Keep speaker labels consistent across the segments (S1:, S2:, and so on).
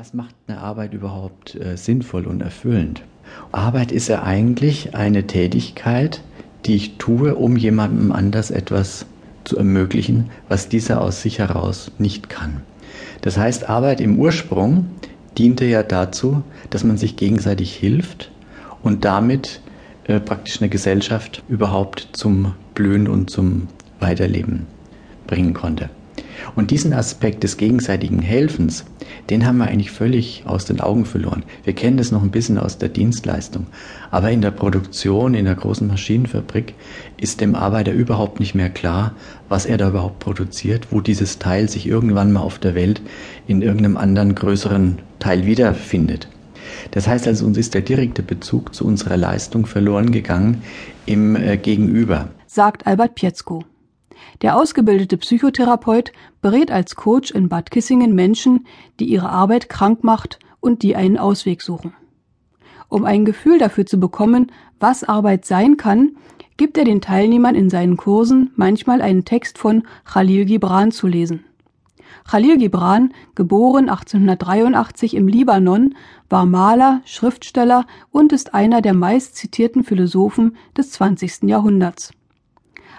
S1: Was macht eine Arbeit überhaupt äh, sinnvoll und erfüllend? Arbeit ist ja eigentlich eine Tätigkeit, die ich tue, um jemandem anders etwas zu ermöglichen, was dieser aus sich heraus nicht kann. Das heißt, Arbeit im Ursprung diente ja dazu, dass man sich gegenseitig hilft und damit äh, praktisch eine Gesellschaft überhaupt zum Blühen und zum Weiterleben bringen konnte. Und diesen Aspekt des gegenseitigen Helfens, den haben wir eigentlich völlig aus den Augen verloren. Wir kennen das noch ein bisschen aus der Dienstleistung. Aber in der Produktion, in der großen Maschinenfabrik ist dem Arbeiter überhaupt nicht mehr klar, was er da überhaupt produziert, wo dieses Teil sich irgendwann mal auf der Welt in irgendeinem anderen größeren Teil wiederfindet. Das heißt also, uns ist der direkte Bezug zu unserer Leistung verloren gegangen im äh, Gegenüber.
S2: Sagt Albert Pietzko. Der ausgebildete Psychotherapeut berät als Coach in Bad Kissingen Menschen, die ihre Arbeit krank macht und die einen Ausweg suchen. Um ein Gefühl dafür zu bekommen, was Arbeit sein kann, gibt er den Teilnehmern in seinen Kursen manchmal einen Text von Khalil Gibran zu lesen. Khalil Gibran, geboren 1883 im Libanon, war Maler, Schriftsteller und ist einer der meist zitierten Philosophen des 20. Jahrhunderts.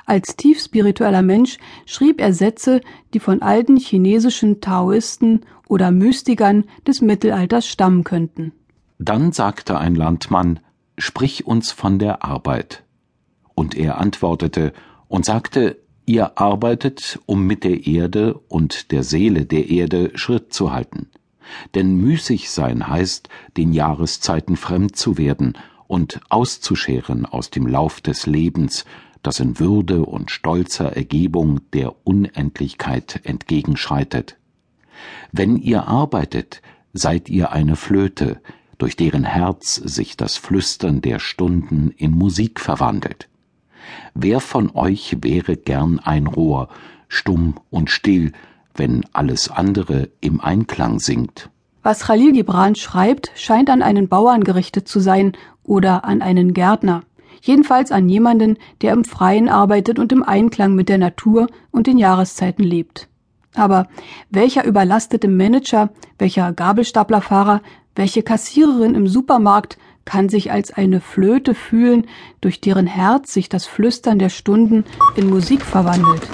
S2: Als tief spiritueller Mensch schrieb er Sätze, die von alten chinesischen Taoisten oder Mystikern des Mittelalters stammen könnten.
S3: Dann sagte ein Landmann, Sprich uns von der Arbeit. Und er antwortete und sagte, Ihr arbeitet, um mit der Erde und der Seele der Erde Schritt zu halten. Denn müßig sein heißt, den Jahreszeiten fremd zu werden und auszuscheren aus dem Lauf des Lebens, das in Würde und stolzer Ergebung der Unendlichkeit entgegenschreitet. Wenn ihr arbeitet, seid ihr eine Flöte, durch deren Herz sich das Flüstern der Stunden in Musik verwandelt. Wer von euch wäre gern ein Rohr, stumm und still, wenn alles andere im Einklang singt?
S2: Was Khalil Gibran schreibt, scheint an einen Bauern gerichtet zu sein oder an einen Gärtner jedenfalls an jemanden, der im Freien arbeitet und im Einklang mit der Natur und den Jahreszeiten lebt. Aber welcher überlastete Manager, welcher Gabelstaplerfahrer, welche Kassiererin im Supermarkt kann sich als eine Flöte fühlen, durch deren Herz sich das Flüstern der Stunden in Musik verwandelt?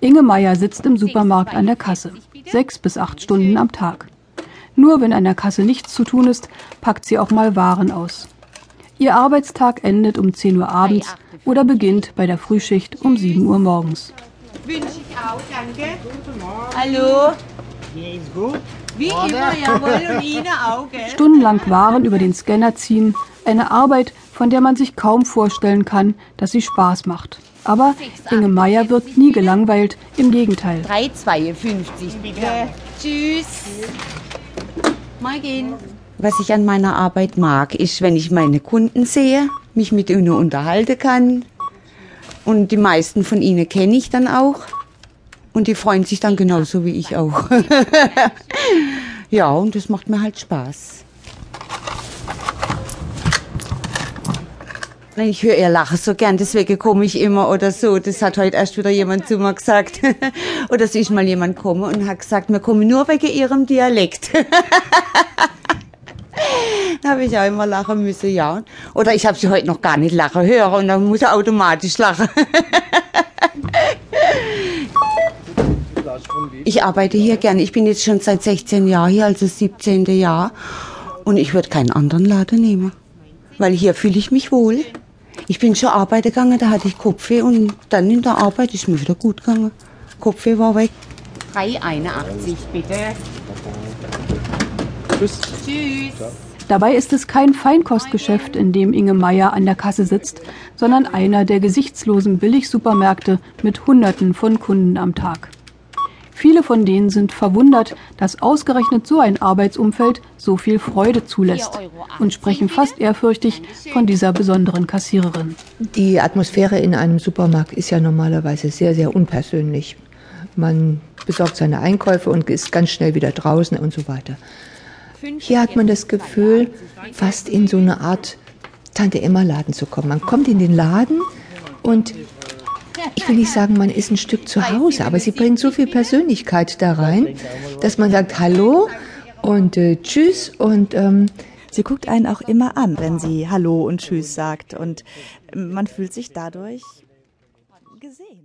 S2: Inge Meier sitzt im Supermarkt an der Kasse, sechs bis acht Stunden am Tag. Nur wenn an der Kasse nichts zu tun ist, packt sie auch mal Waren aus. Ihr Arbeitstag endet um 10 Uhr abends oder beginnt bei der Frühschicht um 7 Uhr morgens.
S4: Wünsche ich auch, danke. Hallo. Hier ist gut. Wie immer, jawohl, und Ihnen auch, gell?
S2: Stundenlang Waren über den Scanner ziehen, eine Arbeit, von der man sich kaum vorstellen kann, dass sie Spaß macht. Aber Inge Meier wird nie gelangweilt, im Gegenteil.
S4: 3,52 bitte. Tschüss. Mal gehen.
S5: Was ich an meiner Arbeit mag, ist, wenn ich meine Kunden sehe, mich mit ihnen unterhalten kann. Und die meisten von ihnen kenne ich dann auch. Und die freuen sich dann genauso wie ich auch. ja, und das macht mir halt Spaß. Ich höre ihr Lachen so gern, deswegen komme ich immer oder so. Das hat heute erst wieder jemand zu mir gesagt. oder es ist mal jemand gekommen und hat gesagt, wir kommen nur wegen ihrem Dialekt. da habe ich auch immer lachen müssen, ja. Oder ich habe sie heute noch gar nicht lachen hören und dann muss er automatisch lachen. ich arbeite hier gerne. Ich bin jetzt schon seit 16 Jahren hier, also 17. Jahr. Und ich würde keinen anderen Laden nehmen. Weil hier fühle ich mich wohl. Ich bin schon arbeiten gegangen, da hatte ich Kopfweh und dann in der Arbeit ist mir wieder gut gegangen. Kopfweh war weg.
S4: 3,81 bitte.
S2: Tschüss. Tschüss. Dabei ist es kein Feinkostgeschäft, in dem Inge Meier an der Kasse sitzt, sondern einer der gesichtslosen Billigsupermärkte mit Hunderten von Kunden am Tag. Viele von denen sind verwundert, dass ausgerechnet so ein Arbeitsumfeld so viel Freude zulässt und sprechen fast ehrfürchtig von dieser besonderen Kassiererin.
S6: Die Atmosphäre in einem Supermarkt ist ja normalerweise sehr, sehr unpersönlich. Man besorgt seine Einkäufe und ist ganz schnell wieder draußen und so weiter. Hier hat man das Gefühl, fast in so eine Art Tante-Emma-Laden zu kommen. Man kommt in den Laden und ich will nicht sagen, man ist ein Stück zu Hause, aber sie bringt so viel Persönlichkeit da rein, dass man sagt, hallo, Und äh, tschüss und ähm,
S7: Sie guckt einen auch immer an, wenn sie Hallo und Tschüss sagt und man fühlt sich dadurch gesehen.